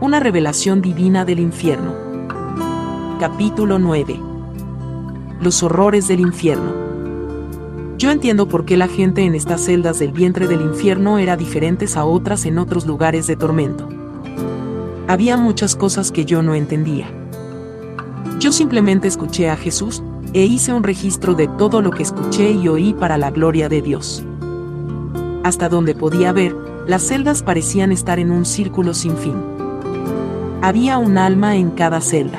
Una revelación divina del infierno. Capítulo 9. Los horrores del infierno. Yo entiendo por qué la gente en estas celdas del vientre del infierno era diferentes a otras en otros lugares de tormento. Había muchas cosas que yo no entendía. Yo simplemente escuché a Jesús, e hice un registro de todo lo que escuché y oí para la gloria de Dios. Hasta donde podía ver, las celdas parecían estar en un círculo sin fin. Había un alma en cada celda.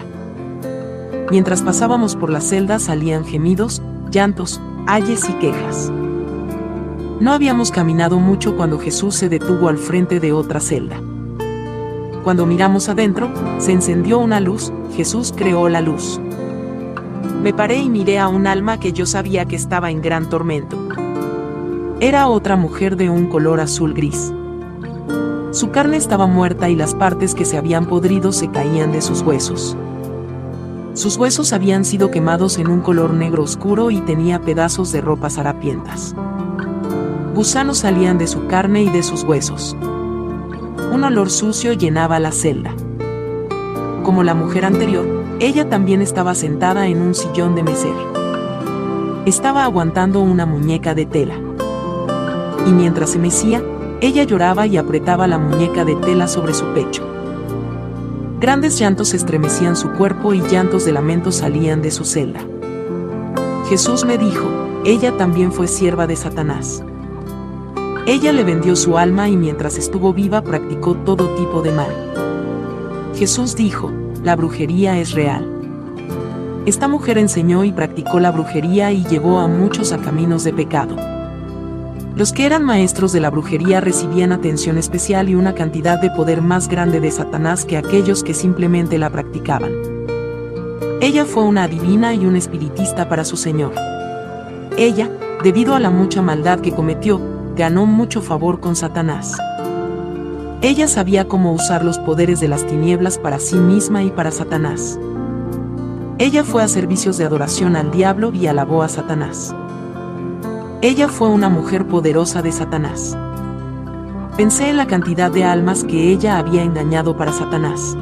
Mientras pasábamos por las celdas salían gemidos, llantos, ayes y quejas. No habíamos caminado mucho cuando Jesús se detuvo al frente de otra celda. Cuando miramos adentro, se encendió una luz, Jesús creó la luz. Me paré y miré a un alma que yo sabía que estaba en gran tormento. Era otra mujer de un color azul gris. Su carne estaba muerta y las partes que se habían podrido se caían de sus huesos. Sus huesos habían sido quemados en un color negro oscuro y tenía pedazos de ropas harapientas. Gusanos salían de su carne y de sus huesos. Un olor sucio llenaba la celda. Como la mujer anterior, ella también estaba sentada en un sillón de meser. Estaba aguantando una muñeca de tela. Y mientras se mecía, ella lloraba y apretaba la muñeca de tela sobre su pecho. Grandes llantos estremecían su cuerpo y llantos de lamento salían de su celda. Jesús me dijo, ella también fue sierva de Satanás. Ella le vendió su alma y mientras estuvo viva practicó todo tipo de mal. Jesús dijo, la brujería es real. Esta mujer enseñó y practicó la brujería y llevó a muchos a caminos de pecado. Los que eran maestros de la brujería recibían atención especial y una cantidad de poder más grande de Satanás que aquellos que simplemente la practicaban. Ella fue una adivina y un espiritista para su Señor. Ella, debido a la mucha maldad que cometió, ganó mucho favor con Satanás. Ella sabía cómo usar los poderes de las tinieblas para sí misma y para Satanás. Ella fue a servicios de adoración al diablo y alabó a Satanás. Ella fue una mujer poderosa de Satanás. Pensé en la cantidad de almas que ella había engañado para Satanás.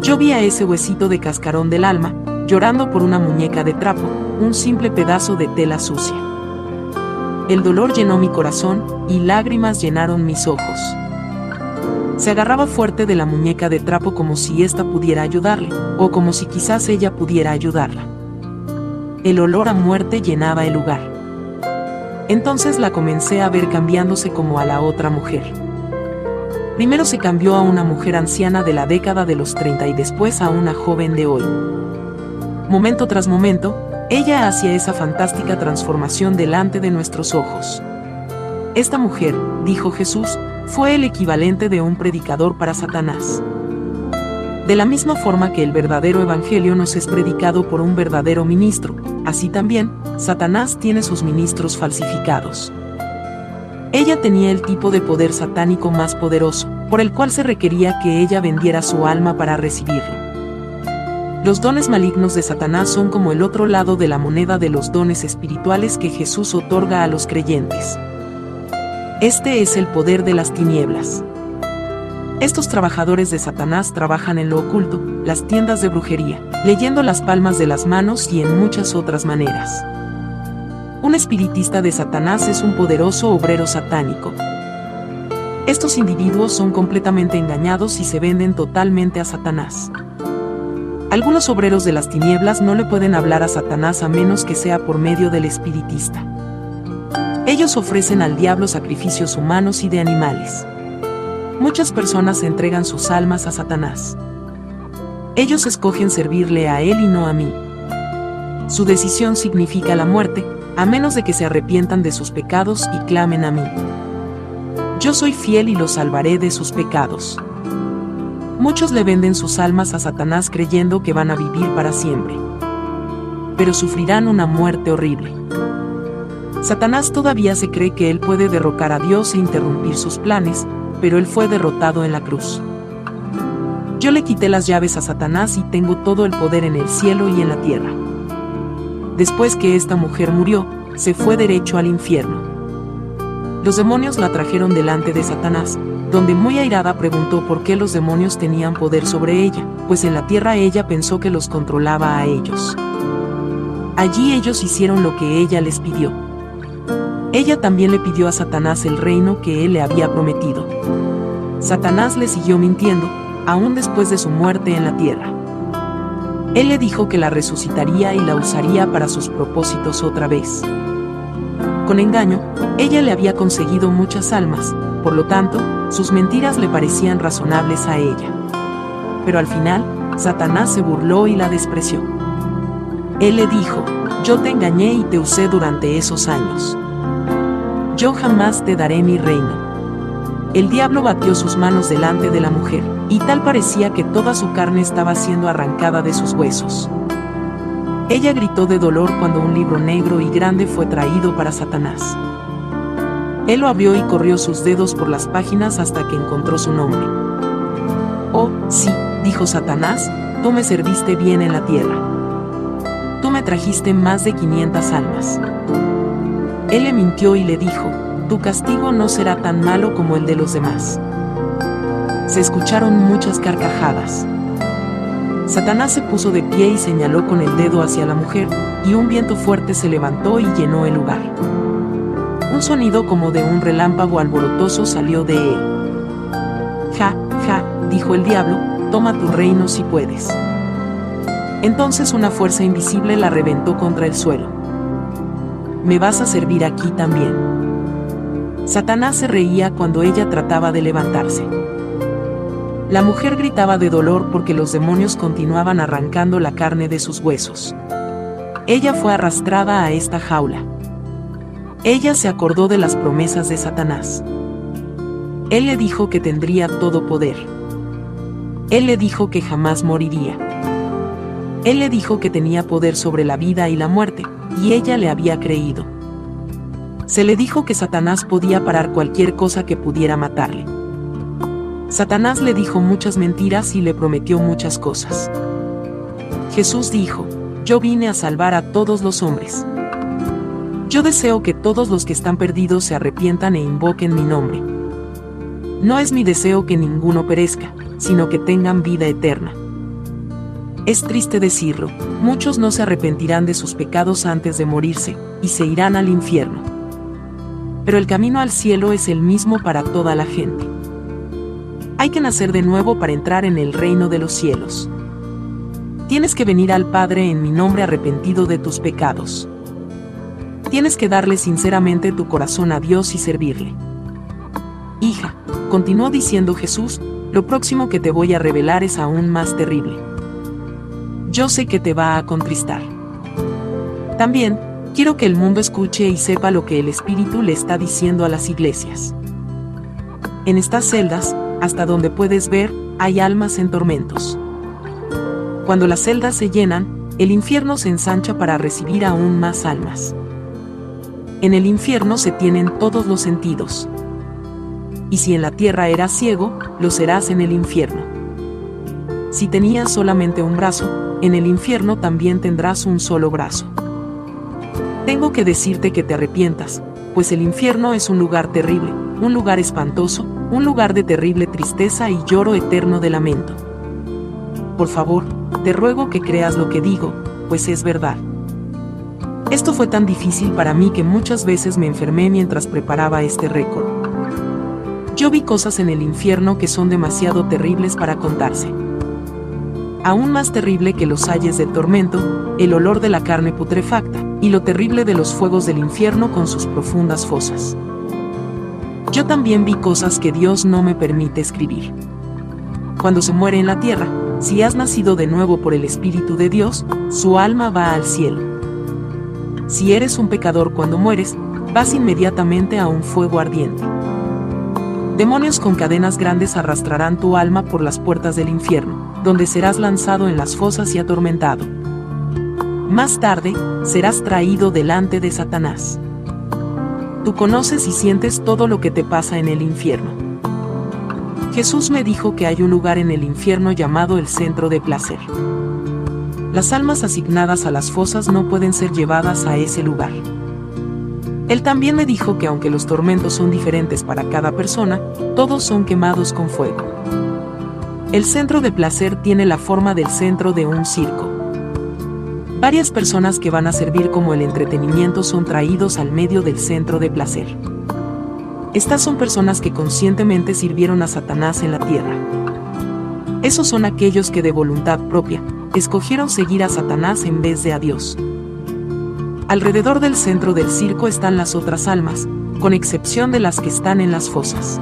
Yo vi a ese huesito de cascarón del alma, llorando por una muñeca de trapo, un simple pedazo de tela sucia. El dolor llenó mi corazón, y lágrimas llenaron mis ojos. Se agarraba fuerte de la muñeca de trapo como si ésta pudiera ayudarle, o como si quizás ella pudiera ayudarla. El olor a muerte llenaba el lugar. Entonces la comencé a ver cambiándose como a la otra mujer. Primero se cambió a una mujer anciana de la década de los 30 y después a una joven de hoy. Momento tras momento, ella hacía esa fantástica transformación delante de nuestros ojos. Esta mujer, dijo Jesús, fue el equivalente de un predicador para Satanás. De la misma forma que el verdadero evangelio nos es predicado por un verdadero ministro, así también, Satanás tiene sus ministros falsificados. Ella tenía el tipo de poder satánico más poderoso, por el cual se requería que ella vendiera su alma para recibirlo. Los dones malignos de Satanás son como el otro lado de la moneda de los dones espirituales que Jesús otorga a los creyentes. Este es el poder de las tinieblas. Estos trabajadores de Satanás trabajan en lo oculto, las tiendas de brujería, leyendo las palmas de las manos y en muchas otras maneras. Un espiritista de Satanás es un poderoso obrero satánico. Estos individuos son completamente engañados y se venden totalmente a Satanás. Algunos obreros de las tinieblas no le pueden hablar a Satanás a menos que sea por medio del espiritista. Ellos ofrecen al diablo sacrificios humanos y de animales. Muchas personas entregan sus almas a Satanás. Ellos escogen servirle a él y no a mí. Su decisión significa la muerte, a menos de que se arrepientan de sus pecados y clamen a mí. Yo soy fiel y los salvaré de sus pecados. Muchos le venden sus almas a Satanás creyendo que van a vivir para siempre. Pero sufrirán una muerte horrible. Satanás todavía se cree que él puede derrocar a Dios e interrumpir sus planes, pero él fue derrotado en la cruz. Yo le quité las llaves a Satanás y tengo todo el poder en el cielo y en la tierra. Después que esta mujer murió, se fue derecho al infierno. Los demonios la trajeron delante de Satanás, donde muy airada preguntó por qué los demonios tenían poder sobre ella, pues en la tierra ella pensó que los controlaba a ellos. Allí ellos hicieron lo que ella les pidió. Ella también le pidió a Satanás el reino que él le había prometido. Satanás le siguió mintiendo, aún después de su muerte en la tierra. Él le dijo que la resucitaría y la usaría para sus propósitos otra vez. Con engaño, ella le había conseguido muchas almas, por lo tanto, sus mentiras le parecían razonables a ella. Pero al final, Satanás se burló y la despreció. Él le dijo, yo te engañé y te usé durante esos años. Yo jamás te daré mi reino. El diablo batió sus manos delante de la mujer, y tal parecía que toda su carne estaba siendo arrancada de sus huesos. Ella gritó de dolor cuando un libro negro y grande fue traído para Satanás. Él lo abrió y corrió sus dedos por las páginas hasta que encontró su nombre. Oh, sí, dijo Satanás, tú me serviste bien en la tierra. Tú me trajiste más de 500 almas. Él le mintió y le dijo, tu castigo no será tan malo como el de los demás. Se escucharon muchas carcajadas. Satanás se puso de pie y señaló con el dedo hacia la mujer, y un viento fuerte se levantó y llenó el lugar. Un sonido como de un relámpago alborotoso salió de él. Ja, ja, dijo el diablo, toma tu reino si puedes. Entonces una fuerza invisible la reventó contra el suelo. Me vas a servir aquí también. Satanás se reía cuando ella trataba de levantarse. La mujer gritaba de dolor porque los demonios continuaban arrancando la carne de sus huesos. Ella fue arrastrada a esta jaula. Ella se acordó de las promesas de Satanás. Él le dijo que tendría todo poder. Él le dijo que jamás moriría. Él le dijo que tenía poder sobre la vida y la muerte, y ella le había creído. Se le dijo que Satanás podía parar cualquier cosa que pudiera matarle. Satanás le dijo muchas mentiras y le prometió muchas cosas. Jesús dijo, yo vine a salvar a todos los hombres. Yo deseo que todos los que están perdidos se arrepientan e invoquen mi nombre. No es mi deseo que ninguno perezca, sino que tengan vida eterna. Es triste decirlo, muchos no se arrepentirán de sus pecados antes de morirse, y se irán al infierno. Pero el camino al cielo es el mismo para toda la gente. Hay que nacer de nuevo para entrar en el reino de los cielos. Tienes que venir al Padre en mi nombre arrepentido de tus pecados. Tienes que darle sinceramente tu corazón a Dios y servirle. Hija, continuó diciendo Jesús, lo próximo que te voy a revelar es aún más terrible. Yo sé que te va a contristar. También, quiero que el mundo escuche y sepa lo que el Espíritu le está diciendo a las iglesias. En estas celdas, hasta donde puedes ver, hay almas en tormentos. Cuando las celdas se llenan, el infierno se ensancha para recibir aún más almas. En el infierno se tienen todos los sentidos. Y si en la tierra eras ciego, lo serás en el infierno. Si tenías solamente un brazo, en el infierno también tendrás un solo brazo. Tengo que decirte que te arrepientas, pues el infierno es un lugar terrible, un lugar espantoso, un lugar de terrible tristeza y lloro eterno de lamento. Por favor, te ruego que creas lo que digo, pues es verdad. Esto fue tan difícil para mí que muchas veces me enfermé mientras preparaba este récord. Yo vi cosas en el infierno que son demasiado terribles para contarse. Aún más terrible que los ayes del tormento, el olor de la carne putrefacta, y lo terrible de los fuegos del infierno con sus profundas fosas. Yo también vi cosas que Dios no me permite escribir. Cuando se muere en la tierra, si has nacido de nuevo por el Espíritu de Dios, su alma va al cielo. Si eres un pecador cuando mueres, vas inmediatamente a un fuego ardiente. Demonios con cadenas grandes arrastrarán tu alma por las puertas del infierno, donde serás lanzado en las fosas y atormentado. Más tarde, serás traído delante de Satanás. Tú conoces y sientes todo lo que te pasa en el infierno. Jesús me dijo que hay un lugar en el infierno llamado el centro de placer. Las almas asignadas a las fosas no pueden ser llevadas a ese lugar. Él también me dijo que aunque los tormentos son diferentes para cada persona, todos son quemados con fuego. El centro de placer tiene la forma del centro de un circo. Varias personas que van a servir como el entretenimiento son traídos al medio del centro de placer. Estas son personas que conscientemente sirvieron a Satanás en la tierra. Esos son aquellos que de voluntad propia, escogieron seguir a Satanás en vez de a Dios. Alrededor del centro del circo están las otras almas, con excepción de las que están en las fosas.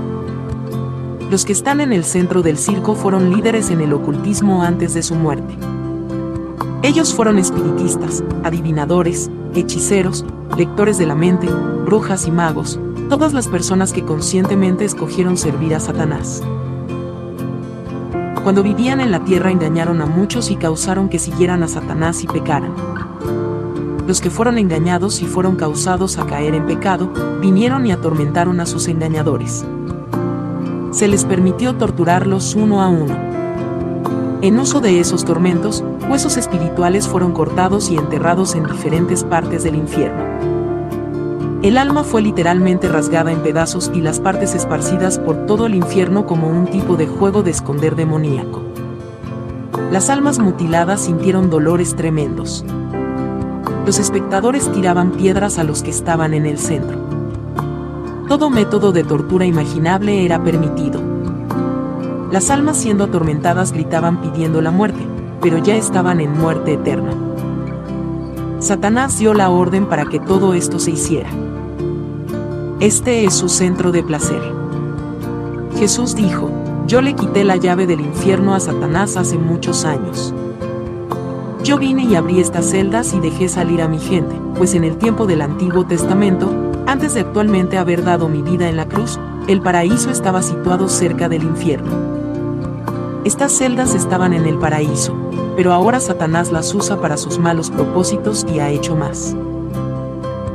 Los que están en el centro del circo fueron líderes en el ocultismo antes de su muerte. Ellos fueron espiritistas, adivinadores, hechiceros, lectores de la mente, brujas y magos, todas las personas que conscientemente escogieron servir a Satanás. Cuando vivían en la tierra engañaron a muchos y causaron que siguieran a Satanás y pecaran los que fueron engañados y fueron causados a caer en pecado, vinieron y atormentaron a sus engañadores. Se les permitió torturarlos uno a uno. En uso de esos tormentos, huesos espirituales fueron cortados y enterrados en diferentes partes del infierno. El alma fue literalmente rasgada en pedazos y las partes esparcidas por todo el infierno como un tipo de juego de esconder demoníaco. Las almas mutiladas sintieron dolores tremendos los espectadores tiraban piedras a los que estaban en el centro. Todo método de tortura imaginable era permitido. Las almas siendo atormentadas gritaban pidiendo la muerte, pero ya estaban en muerte eterna. Satanás dio la orden para que todo esto se hiciera. Este es su centro de placer. Jesús dijo, yo le quité la llave del infierno a Satanás hace muchos años. Yo vine y abrí estas celdas y dejé salir a mi gente, pues en el tiempo del Antiguo Testamento, antes de actualmente haber dado mi vida en la cruz, el paraíso estaba situado cerca del infierno. Estas celdas estaban en el paraíso, pero ahora Satanás las usa para sus malos propósitos y ha hecho más.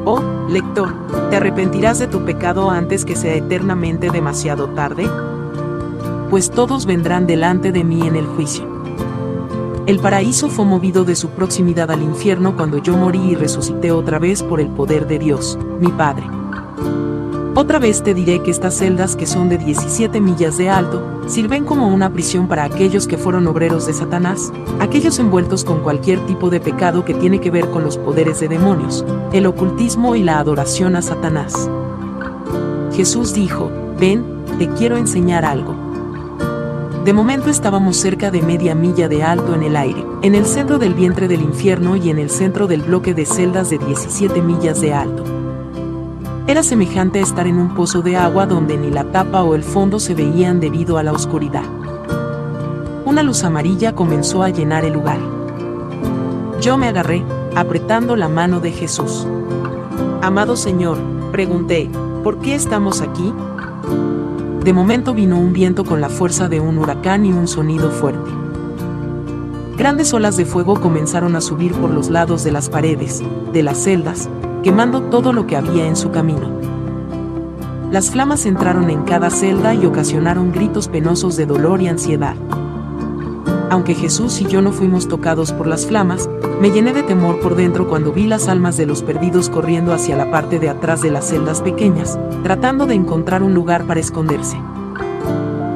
Oh, lector, ¿te arrepentirás de tu pecado antes que sea eternamente demasiado tarde? Pues todos vendrán delante de mí en el juicio. El paraíso fue movido de su proximidad al infierno cuando yo morí y resucité otra vez por el poder de Dios, mi Padre. Otra vez te diré que estas celdas que son de 17 millas de alto, sirven como una prisión para aquellos que fueron obreros de Satanás, aquellos envueltos con cualquier tipo de pecado que tiene que ver con los poderes de demonios, el ocultismo y la adoración a Satanás. Jesús dijo, ven, te quiero enseñar algo. De momento estábamos cerca de media milla de alto en el aire, en el centro del vientre del infierno y en el centro del bloque de celdas de 17 millas de alto. Era semejante a estar en un pozo de agua donde ni la tapa o el fondo se veían debido a la oscuridad. Una luz amarilla comenzó a llenar el lugar. Yo me agarré, apretando la mano de Jesús. Amado Señor, pregunté, ¿por qué estamos aquí? De momento vino un viento con la fuerza de un huracán y un sonido fuerte. Grandes olas de fuego comenzaron a subir por los lados de las paredes, de las celdas, quemando todo lo que había en su camino. Las flamas entraron en cada celda y ocasionaron gritos penosos de dolor y ansiedad. Aunque Jesús y yo no fuimos tocados por las flamas, me llené de temor por dentro cuando vi las almas de los perdidos corriendo hacia la parte de atrás de las celdas pequeñas, tratando de encontrar un lugar para esconderse.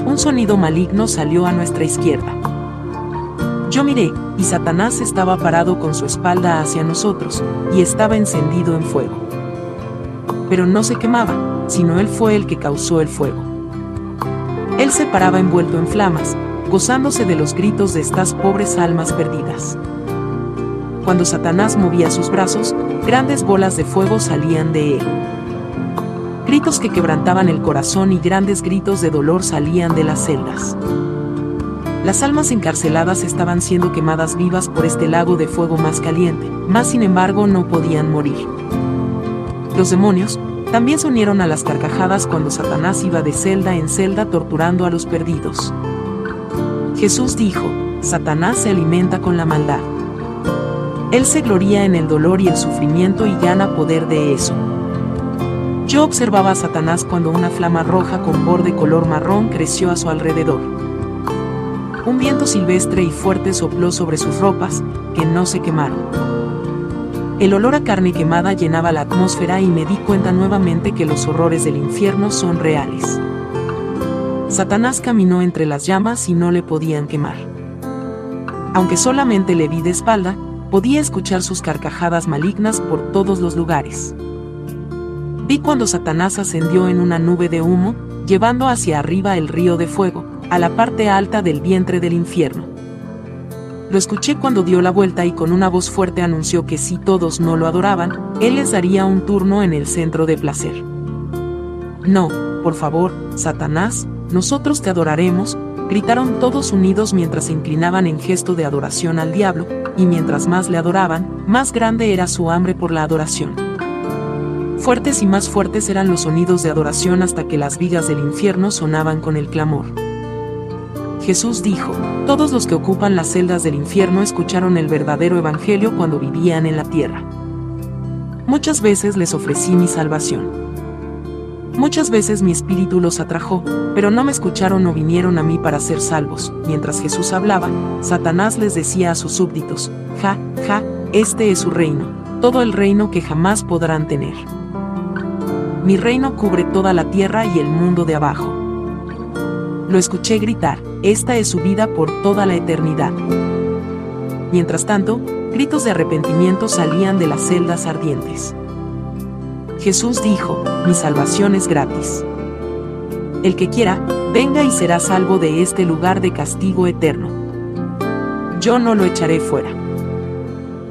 Un sonido maligno salió a nuestra izquierda. Yo miré, y Satanás estaba parado con su espalda hacia nosotros, y estaba encendido en fuego. Pero no se quemaba, sino él fue el que causó el fuego. Él se paraba envuelto en flamas, gozándose de los gritos de estas pobres almas perdidas. Cuando Satanás movía sus brazos, grandes bolas de fuego salían de él. Gritos que quebrantaban el corazón y grandes gritos de dolor salían de las celdas. Las almas encarceladas estaban siendo quemadas vivas por este lago de fuego más caliente, mas sin embargo no podían morir. Los demonios también se unieron a las carcajadas cuando Satanás iba de celda en celda torturando a los perdidos. Jesús dijo, Satanás se alimenta con la maldad. Él se gloría en el dolor y el sufrimiento y gana poder de eso. Yo observaba a Satanás cuando una flama roja con borde color marrón creció a su alrededor. Un viento silvestre y fuerte sopló sobre sus ropas, que no se quemaron. El olor a carne quemada llenaba la atmósfera y me di cuenta nuevamente que los horrores del infierno son reales. Satanás caminó entre las llamas y no le podían quemar. Aunque solamente le vi de espalda, podía escuchar sus carcajadas malignas por todos los lugares. Vi cuando Satanás ascendió en una nube de humo, llevando hacia arriba el río de fuego, a la parte alta del vientre del infierno. Lo escuché cuando dio la vuelta y con una voz fuerte anunció que si todos no lo adoraban, él les daría un turno en el centro de placer. No, por favor, Satanás, nosotros te adoraremos, gritaron todos unidos mientras se inclinaban en gesto de adoración al diablo, y mientras más le adoraban, más grande era su hambre por la adoración. Fuertes y más fuertes eran los sonidos de adoración hasta que las vigas del infierno sonaban con el clamor. Jesús dijo, todos los que ocupan las celdas del infierno escucharon el verdadero Evangelio cuando vivían en la tierra. Muchas veces les ofrecí mi salvación. Muchas veces mi espíritu los atrajo, pero no me escucharon o vinieron a mí para ser salvos. Mientras Jesús hablaba, Satanás les decía a sus súbditos, ja, ja, este es su reino, todo el reino que jamás podrán tener mi reino cubre toda la tierra y el mundo de abajo. Lo escuché gritar, esta es su vida por toda la eternidad. Mientras tanto, gritos de arrepentimiento salían de las celdas ardientes. Jesús dijo, mi salvación es gratis. El que quiera, venga y será salvo de este lugar de castigo eterno. Yo no lo echaré fuera.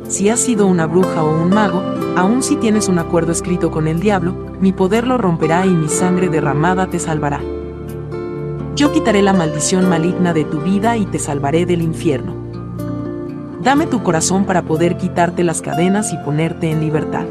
Si has sido una bruja o un mago, aun si tienes un acuerdo escrito con el diablo, mi poder lo romperá y mi sangre derramada te salvará. Yo quitaré la maldición maligna de tu vida y te salvaré del infierno. Dame tu corazón para poder quitarte las cadenas y ponerte en libertad.